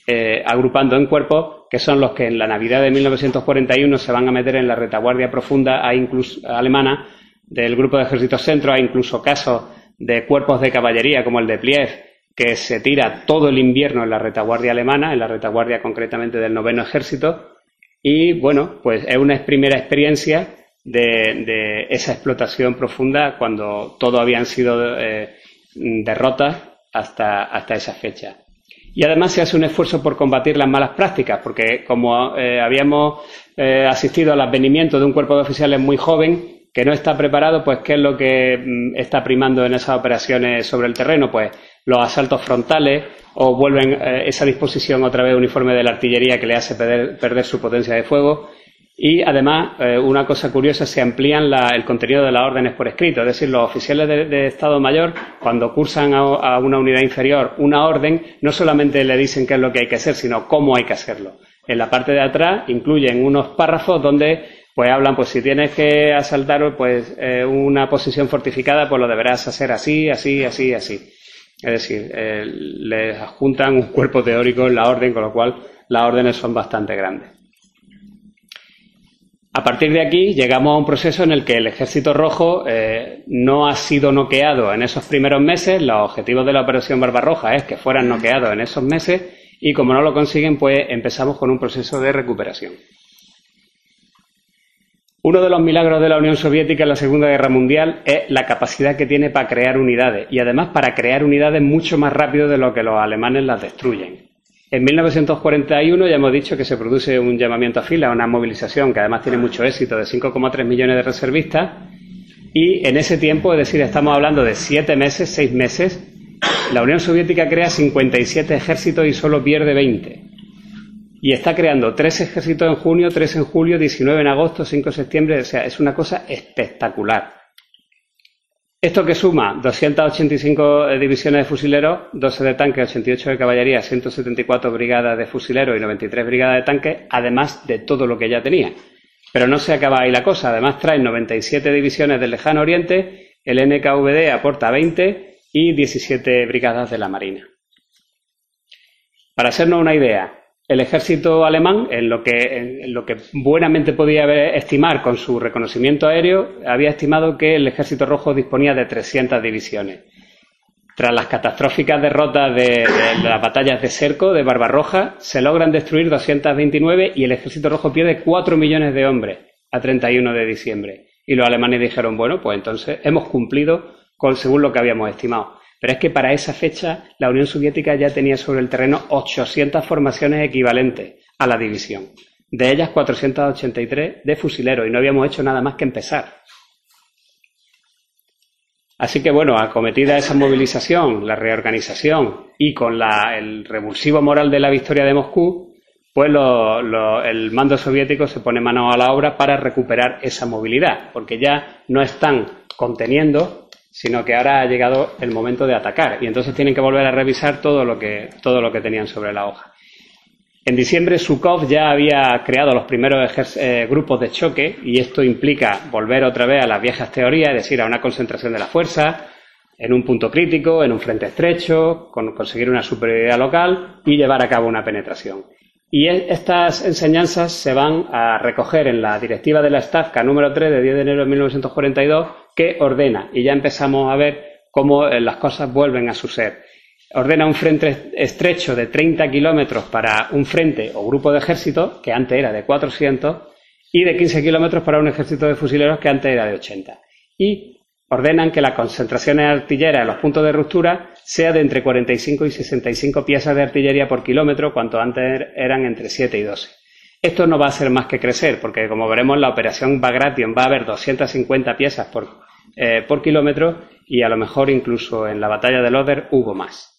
eh, agrupando en cuerpos que son los que en la Navidad de 1941 se van a meter en la retaguardia profunda a alemana del Grupo de Ejércitos Centro. Hay incluso casos de cuerpos de caballería como el de Pliev que se tira todo el invierno en la retaguardia alemana, en la retaguardia concretamente del noveno ejército, y bueno, pues es una primera experiencia de, esa explotación profunda cuando todo habían sido eh, derrotas hasta, hasta esa fecha. Y además se hace un esfuerzo por combatir las malas prácticas, porque como eh, habíamos eh, asistido al advenimiento de un cuerpo de oficiales muy joven, que no está preparado, pues ¿qué es lo que mm, está primando en esas operaciones sobre el terreno? Pues los asaltos frontales o vuelven eh, esa disposición otra vez uniforme de la artillería que le hace perder, su potencia de fuego. Y además, eh, una cosa curiosa, se amplían el contenido de las órdenes por escrito. Es decir, los oficiales de, Estado Mayor, cuando cursan a, una unidad inferior una orden, no solamente le dicen qué es lo que hay que hacer, sino cómo hay que hacerlo. En la parte de atrás incluyen unos párrafos donde pues hablan, pues si tienes que asaltar pues eh, una posición fortificada, pues lo deberás hacer así, así, así, así. Es decir, eh, les adjuntan un cuerpo teórico en la orden, con lo cual las órdenes son bastante grandes. A partir de aquí llegamos a un proceso en el que el Ejército Rojo eh, no ha sido noqueado en esos primeros meses. Los objetivos de la Operación Barbarroja es que fueran noqueados en esos meses y como no lo consiguen, pues empezamos con un proceso de recuperación. Uno de los milagros de la Unión Soviética en la Segunda Guerra Mundial es la capacidad que tiene para crear unidades y además para crear unidades mucho más rápido de lo que los alemanes las destruyen. En 1941 ya hemos dicho que se produce un llamamiento a fila, una movilización que además tiene mucho éxito de 5,3 millones de reservistas y en ese tiempo, es decir, estamos hablando de siete meses, seis meses, la Unión Soviética crea 57 ejércitos y solo pierde 20 y está creando tres ejércitos en junio, tres en julio, 19 en agosto, 5 en septiembre. O sea, es una cosa espectacular. Esto que suma 285 divisiones de fusileros, 12 de tanques, 88 de caballería, 174 brigadas de fusileros y 93 brigadas de tanques, además de todo lo que ya tenía. Pero no se acaba ahí la cosa. Además traen 97 divisiones del lejano oriente, el NKVD aporta 20 y 17 brigadas de la Marina. Para hacernos una idea, el ejército alemán, en lo que, en lo que buenamente podía estimar con su reconocimiento aéreo, había estimado que el ejército rojo disponía de 300 divisiones. Tras las catastróficas derrotas de, las batallas de Cerco, de Barbarroja, se logran destruir 229 y el ejército rojo pierde 4 millones de hombres a 31 de diciembre. Y los alemanes dijeron, bueno, pues entonces hemos cumplido con según lo que habíamos estimado. Pero es que para esa fecha la Unión Soviética ya tenía sobre el terreno 800 formaciones equivalentes a la división. De ellas 483 de fusileros y no habíamos hecho nada más que empezar. Así que bueno, acometida esa movilización, la reorganización y con el revulsivo moral de la victoria de Moscú, pues el mando soviético se pone mano a la obra para recuperar esa movilidad, porque ya no están conteniendo sino que ahora ha llegado el momento de atacar y entonces tienen que volver a revisar todo lo que, todo lo que tenían sobre la hoja. En diciembre, Sukov ya había creado los primeros eh, grupos de choque y esto implica volver otra vez a las viejas teorías, es decir, a una concentración de la fuerza en un punto crítico, en un frente estrecho, con conseguir una superioridad local y llevar a cabo una penetración. Y estas enseñanzas se van a recoger en la directiva de la Stavka número 3 de 10 de enero de 1942 que ordena, y ya empezamos a ver cómo eh, las cosas vuelven a su ser. Ordena un frente estrecho de 30 kilómetros para un frente o grupo de ejército, que antes era de 400, y de 15 kilómetros para un ejército de fusileros, que antes era de 80. Y ordenan que las concentraciones artilleras en los puntos de ruptura sea de entre 45 y 65 piezas de artillería por kilómetro, cuanto antes eran entre 7 y 12. Esto no va a ser más que crecer, porque como veremos, la operación Bagration va a haber 250 piezas por, eh, por kilómetro y a lo mejor incluso en la batalla de Oder hubo más.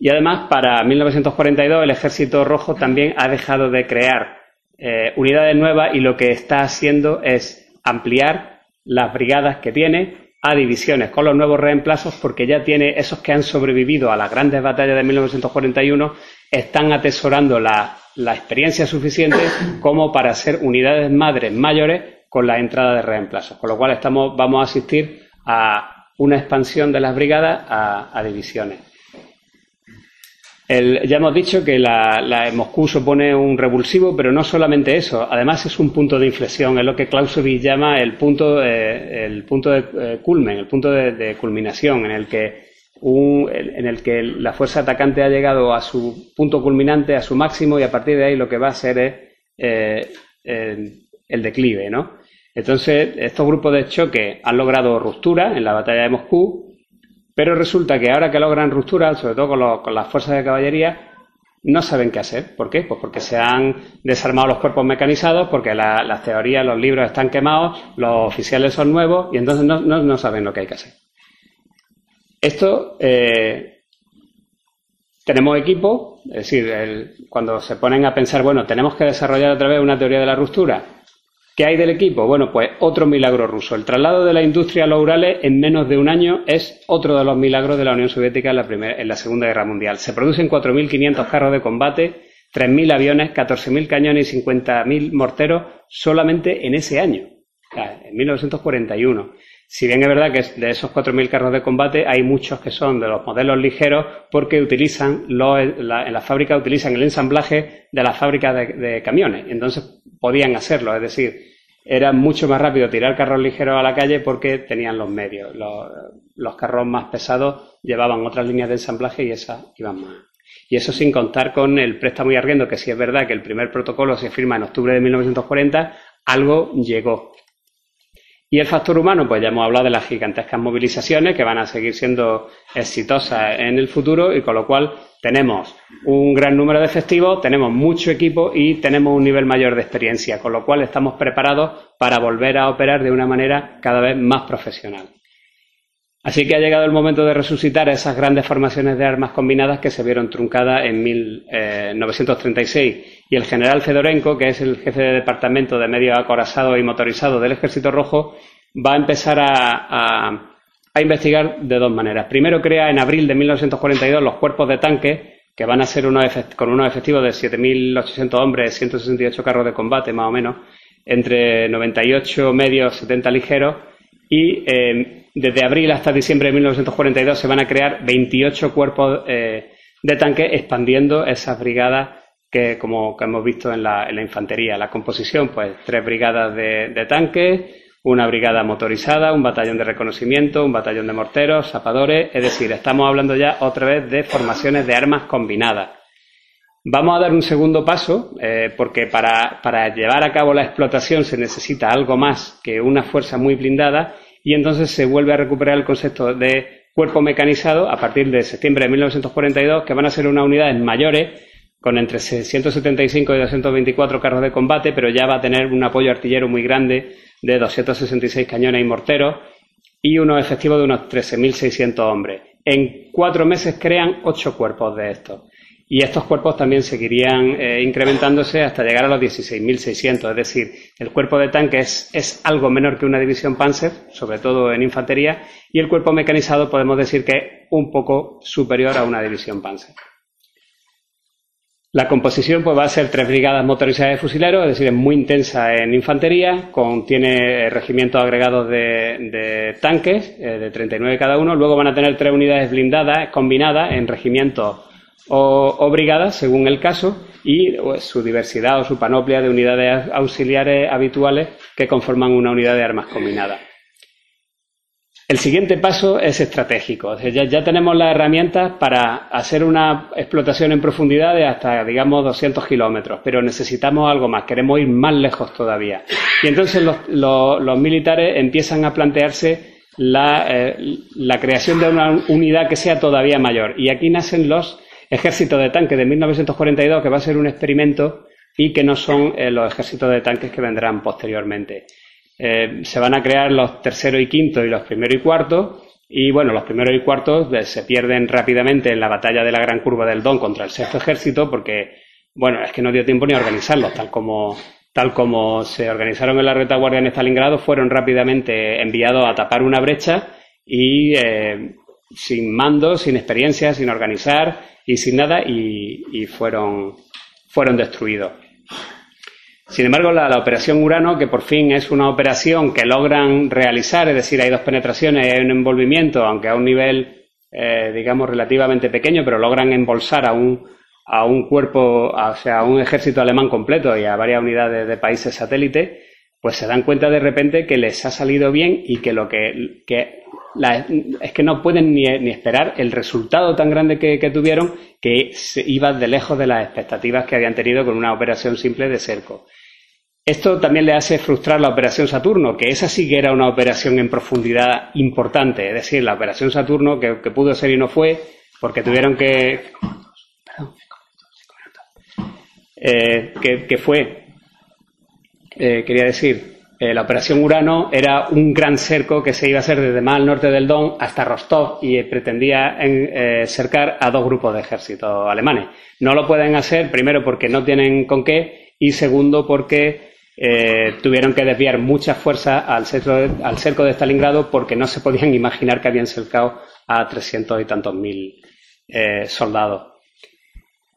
Y además, para 1942 el Ejército Rojo también ha dejado de crear eh, unidades nuevas y lo que está haciendo es ampliar las brigadas que tiene a divisiones con los nuevos reemplazos porque ya tiene esos que han sobrevivido a las grandes batallas de 1941 están atesorando la, la experiencia suficiente como para ser unidades madres mayores con la entrada de reemplazos. Con lo cual estamos, vamos a asistir a una expansión de las brigadas a divisiones ya hemos dicho que la, Moscú supone un revulsivo, pero no solamente eso. Además es un punto de inflexión, es lo que Clausewitz llama el punto, eh, el punto de eh, culmen, el punto de, culminación, en el que en el que la fuerza atacante ha llegado a su punto culminante, a su máximo, y a partir de ahí lo que va a ser es eh, el declive, ¿no? Entonces, estos grupos de choque han logrado ruptura en la batalla de Moscú, pero resulta que ahora que logran ruptura, sobre todo con, las fuerzas de caballería, no saben qué hacer. ¿Por qué? Pues porque se han desarmado los cuerpos mecanizados, porque las teorías, los libros están quemados, los oficiales son nuevos y entonces no, saben lo que hay que hacer. Esto, eh, tenemos equipo, es decir, cuando se ponen a pensar, bueno, tenemos que desarrollar otra vez una teoría de la ruptura, ¿Qué hay del equipo? Bueno, pues otro milagro ruso. El traslado de la industria a los Urales en menos de un año es otro de los milagros de la Unión Soviética en la, en la Segunda Guerra Mundial. Se producen 4.500 carros de combate, 3.000 aviones, 14.000 cañones y 50.000 morteros solamente en ese año, en 1941. Si bien es verdad que de esos 4.000 carros de combate hay muchos que son de los modelos ligeros porque utilizan en la fábrica utilizan el ensamblaje de las fábricas de, camiones. Entonces podían hacerlo, es decir, era mucho más rápido tirar carros ligeros a la calle porque tenían los medios. Los, carros más pesados llevaban otras líneas de ensamblaje y esas iban más. Y eso sin contar con el préstamo y arriendo, que si es verdad que el primer protocolo se firma en octubre de 1940, algo llegó. Y el factor humano, pues ya hemos hablado de las gigantescas movilizaciones que van a seguir siendo exitosas en el futuro y con lo cual tenemos un gran número de efectivos, tenemos mucho equipo y tenemos un nivel mayor de experiencia, con lo cual estamos preparados para volver a operar de una manera cada vez más profesional. Así que ha llegado el momento de resucitar esas grandes formaciones de armas combinadas que se vieron truncadas en 1936. Eh, y el general Fedorenko, que es el jefe de departamento de medio acorazado y motorizado del Ejército Rojo, va a empezar a a investigar de dos maneras. Primero crea en abril de 1942 los cuerpos de tanque, que van a ser con unos efectivos de 7.800 hombres, 168 carros de combate más o menos, entre 98 medios, 70 ligeros, y eh, desde abril hasta diciembre de 1942 se van a crear 28 cuerpos eh, de tanque expandiendo esas brigadas que, como hemos visto en la, infantería. La composición, pues tres brigadas de, de tanques, una brigada motorizada, un batallón de reconocimiento, un batallón de morteros, zapadores, es decir, estamos hablando ya otra vez de formaciones de armas combinadas. Vamos a dar un segundo paso, eh, porque para, para llevar a cabo la explotación se necesita algo más que una fuerza muy blindada, y entonces se vuelve a recuperar el concepto de cuerpo mecanizado a partir de septiembre de 1942, que van a ser unas unidades mayores, con entre 175 y 224 carros de combate, pero ya va a tener un apoyo artillero muy grande de 266 cañones y morteros y unos efectivos de unos 13.600 hombres. En cuatro meses crean ocho cuerpos de estos. Y estos cuerpos también seguirían eh, incrementándose hasta llegar a los 16.600. Es decir, el cuerpo de tanque es, algo menor que una división Panzer, sobre todo en infantería, y el cuerpo mecanizado podemos decir que es un poco superior a una división Panzer. La composición pues, va a ser tres brigadas motorizadas de fusileros, es decir, es muy intensa en infantería, contiene regimientos agregados de, tanques, eh, de 39 cada uno. Luego van a tener tres unidades blindadas combinadas en regimientos o, brigadas, según el caso, y pues, su diversidad o su panoplia de unidades auxiliares habituales que conforman una unidad de armas combinadas. El siguiente paso es estratégico. ya, tenemos las herramientas para hacer una explotación en profundidad de hasta, digamos, 200 kilómetros, pero necesitamos algo más, queremos ir más lejos todavía. Y entonces los, militares empiezan a plantearse la, eh, la, creación de una unidad que sea todavía mayor. Y aquí nacen los ejércitos de tanque de 1942, que va a ser un experimento y que no son eh, los ejércitos de tanques que vendrán posteriormente. Eh, se van a crear los tercero y quinto y los primero y cuarto, y bueno, los primeros y cuartos eh, se pierden rápidamente en la batalla de la Gran Curva del Don contra el sexto ejército, porque, bueno, es que no dio tiempo ni a organizarlos, tal como, tal como se organizaron en la retaguardia en Stalingrado, fueron rápidamente enviados a tapar una brecha y sin mando, sin experiencia, sin organizar y sin nada, y, fueron, fueron destruidos. Sin embargo, la, operación Urano, que por fin es una operación que logran realizar, es decir, hay dos penetraciones y hay un envolvimiento, aunque a un nivel, eh, digamos, relativamente pequeño, pero logran embolsar a un, a un cuerpo, o sea, a un ejército alemán completo y a varias unidades de países satélites, pues se dan cuenta de repente que les ha salido bien y que lo que, es que no pueden ni, esperar el resultado tan grande que, tuvieron que se iba de lejos de las expectativas que habían tenido con una operación simple de cerco. Esto también le hace frustrar la operación Saturno, que esa sí que era una operación en profundidad importante, es decir, la operación Saturno que, pudo ser y no fue, porque tuvieron que... Eh, que, fue, eh, quería decir, eh, la operación Urano era un gran cerco que se iba a hacer desde más al norte del Don hasta Rostov y pretendía eh, cercar a dos grupos de ejércitos alemanes. No lo pueden hacer, primero porque no tienen con qué y segundo porque eh, tuvieron que desviar muchas fuerzas al al cerco de Stalingrado porque no se podían imaginar que habían cercado a trescientos y tantos mil soldados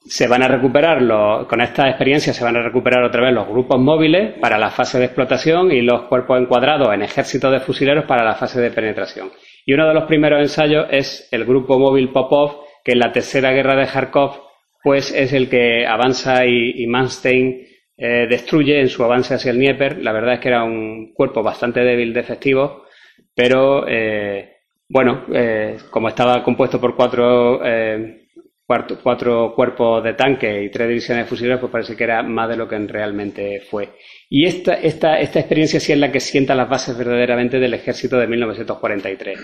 se van a recuperar, los, con esta experiencia se van a recuperar otra vez los grupos móviles para la fase de explotación y los cuerpos encuadrados en ejércitos de fusileros para la fase de penetración. Y uno de los primeros ensayos es el grupo móvil Popov, que en la tercera guerra de Kharkov, pues es el que avanza y, Manstein eh, destruye en su avance hacia el Dnieper. La verdad es que era un cuerpo bastante débil de efectivo, pero eh, bueno, eh, como estaba compuesto por cuatro cuatro, cuerpos de tanque y tres divisiones de fusileros, pues parece que era más de lo que realmente fue. Y esta, esta, esta experiencia sí es la que sienta las bases verdaderamente del ejército de 1943.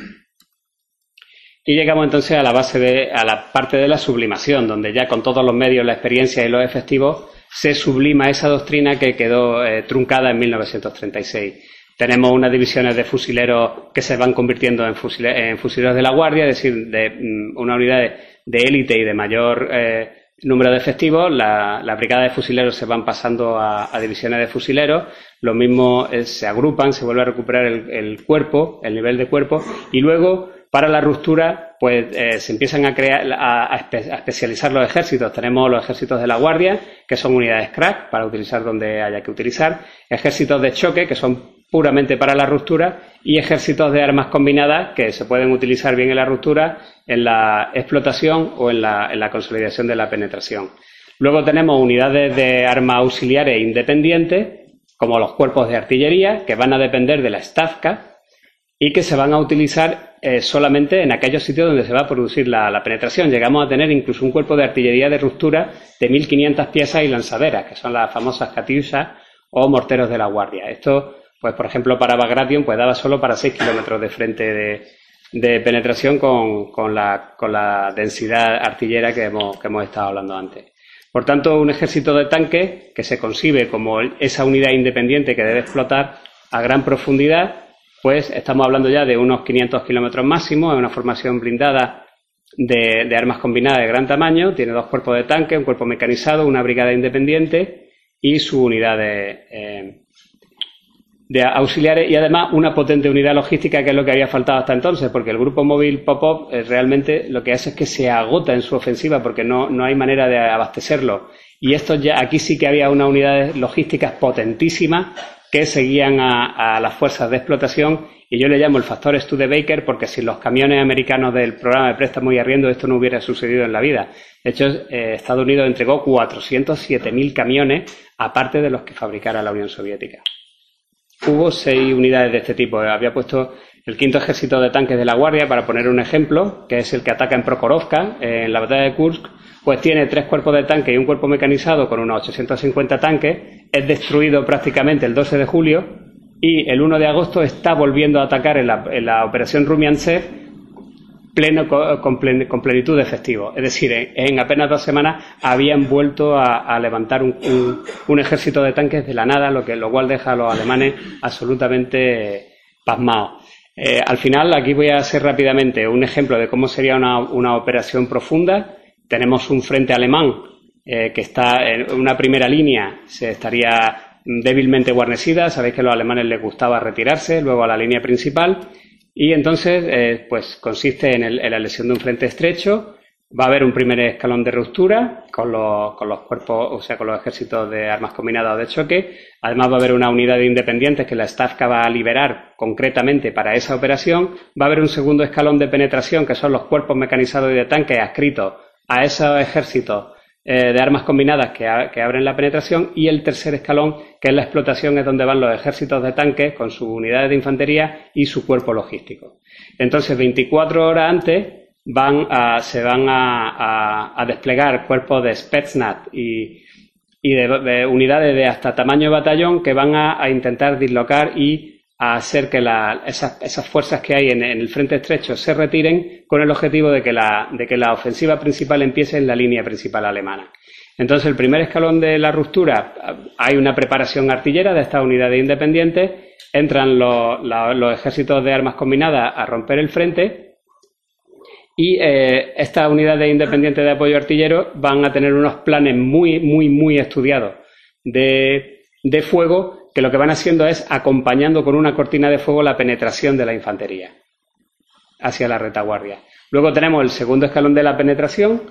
Y llegamos entonces a la base de, a la parte de la sublimación, donde ya con todos los medios, la experiencia y los efectivos, se sublima esa doctrina que quedó eh, truncada en 1936. Tenemos unas divisiones de fusileros que se van convirtiendo en, fusileros de la Guardia, es decir, de mm, una unidad élite y de mayor eh, número de efectivos, la, brigada de fusileros se van pasando a, divisiones de fusileros, lo mismo se agrupan, se vuelve a recuperar el, cuerpo, el nivel de cuerpo, y luego para la ruptura, pues eh, se empiezan a crear, a, especializar los ejércitos. Tenemos los ejércitos de la guardia, que son unidades crack para utilizar donde haya que utilizar, ejércitos de choque, que son puramente para la ruptura, y ejércitos de armas combinadas que se pueden utilizar bien en la ruptura, en la explotación o en la, en la consolidación de la penetración. Luego tenemos unidades de armas auxiliares independientes, como los cuerpos de artillería, que van a depender de la Stavka y que se van a utilizar eh, solamente en aquellos sitios donde se va a producir la, penetración. Llegamos a tener incluso un cuerpo de artillería de ruptura de 1.500 piezas y lanzaderas, que son las famosas Katyusha o morteros de la Guardia. Esto pues por ejemplo para Bagration pues daba solo para 6 kilómetros de frente de, penetración con, la, con, la, densidad artillera que hemos, que hemos estado hablando antes. Por tanto, un ejército de tanques que se concibe como esa unidad independiente que debe explotar a gran profundidad, pues estamos hablando ya de unos 500 kilómetros máximo, es una formación blindada de, armas combinadas de gran tamaño, tiene dos cuerpos de tanque, un cuerpo mecanizado, una brigada independiente y su unidad de, eh, de auxiliares y además una potente unidad logística que es lo que había faltado hasta entonces, porque el grupo móvil Pop-Up eh, realmente lo que hace es que se agota en su ofensiva porque no, no hay manera de abastecerlo. Y esto ya, aquí sí que había unas unidades logísticas potentísimas que seguían a, las fuerzas de explotación y yo le llamo el factor Studebaker porque sin los camiones americanos del programa de préstamo y arriendo esto no hubiera sucedido en la vida. De hecho, eh, Estados Unidos entregó 407.000 camiones aparte de los que fabricara la Unión Soviética hubo seis unidades de este tipo. Había puesto el quinto ejército de tanques de la Guardia, para poner un ejemplo, que es el que ataca en Prokhorovka, en la batalla de Kursk, pues tiene tres cuerpos de tanque y un cuerpo mecanizado con unos 850 tanques, es destruido prácticamente el 12 de julio y el 1 de agosto está volviendo a atacar en la, operación Rumiantsev pleno, con, plenitud de efectivos. Es decir, en, apenas dos semanas habían vuelto a, levantar un, ejército de tanques de la nada, lo, que, lo cual deja a los alemanes absolutamente pasmados. Eh, al final, aquí voy a hacer rápidamente un ejemplo de cómo sería una, operación profunda. Tenemos un frente alemán eh, que está en una primera línea, se estaría débilmente guarnecida. Sabéis que a los alemanes les gustaba retirarse, luego a la línea principal. Y entonces, eh, pues consiste en, la lesión de un frente estrecho. Va a haber un primer escalón de ruptura con los, con los cuerpos, o sea, con los ejércitos de armas combinadas o de choque. Además, va a haber una unidad de independientes que la Stafka va a liberar concretamente para esa operación. Va a haber un segundo escalón de penetración, que son los cuerpos mecanizados y de tanque adscritos a esos ejércitos eh, de armas combinadas que, abren la penetración y el tercer escalón, que es la explotación, es donde van los ejércitos de tanques con sus unidades de infantería y su cuerpo logístico. Entonces, 24 horas antes van se van a, desplegar cuerpos de Spetsnaz y, de, unidades de hasta tamaño batallón que van a intentar dislocar y a hacer que esas, fuerzas que hay en, el frente estrecho se retiren con el objetivo de que, la, de que la ofensiva principal empiece en la línea principal alemana. Entonces, el primer escalón de la ruptura, hay una preparación artillera de estas unidades independientes, entran los, ejércitos de armas combinadas a romper el frente y eh, estas unidades independientes de apoyo artillero van a tener unos planes muy, muy, muy estudiados de, de fuego que lo que van haciendo es acompañando con una cortina de fuego la penetración de la infantería hacia la retaguardia. Luego tenemos el segundo escalón de la penetración,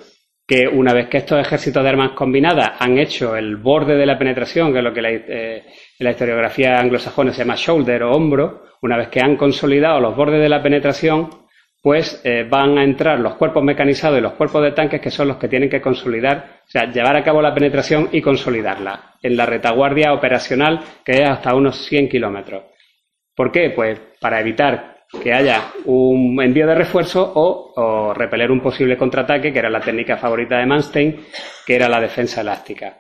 que una vez que estos ejércitos de armas combinadas han hecho el borde de la penetración, que es lo que eh, en la historiografía anglosajona se llama shoulder o hombro, una vez que han consolidado los bordes de la penetración, pues eh, van a entrar los cuerpos mecanizados y los cuerpos de tanques que son los que tienen que consolidar, o sea, llevar a cabo la penetración y consolidarla en la retaguardia operacional que es hasta unos 100 kilómetros. ¿Por qué? Pues para evitar que haya un envío de refuerzo o, repeler un posible contraataque, que era la técnica favorita de Manstein, que era la defensa elástica.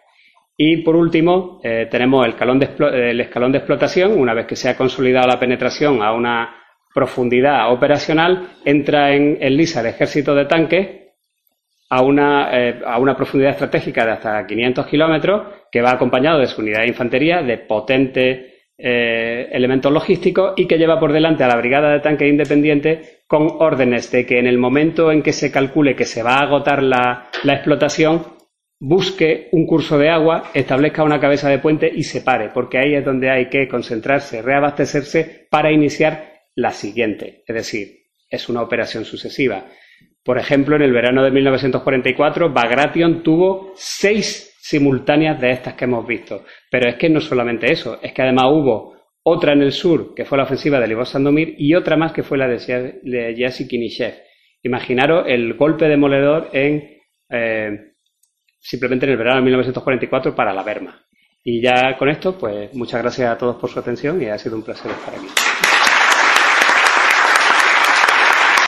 Y por último, eh, tenemos el, el escalón de explotación, una vez que se ha consolidado la penetración a una profundidad operacional, entra en, lisa el ejército de tanques a una, eh, a una profundidad estratégica de hasta 500 kilómetros, que va acompañado de su unidad de infantería, de potentes eh, elementos logísticos y que lleva por delante a la brigada de tanques independientes con órdenes de que en el momento en que se calcule que se va a agotar la, la explotación, busque un curso de agua, establezca una cabeza de puente y se pare, porque ahí es donde hay que concentrarse, reabastecerse para iniciar la siguiente, es decir, es una operación sucesiva. Por ejemplo, en el verano de 1944, Bagration tuvo seis simultáneas de estas que hemos visto. Pero es que no solamente eso, es que además hubo otra en el sur, que fue la ofensiva de Livos Sandomir, y otra más que fue la de Yassi Kinishev. Imaginaros el golpe demoledor en eh, simplemente en el verano de 1944 para la Berma. Y ya con esto, pues muchas gracias a todos por su atención y ha sido un placer estar aquí.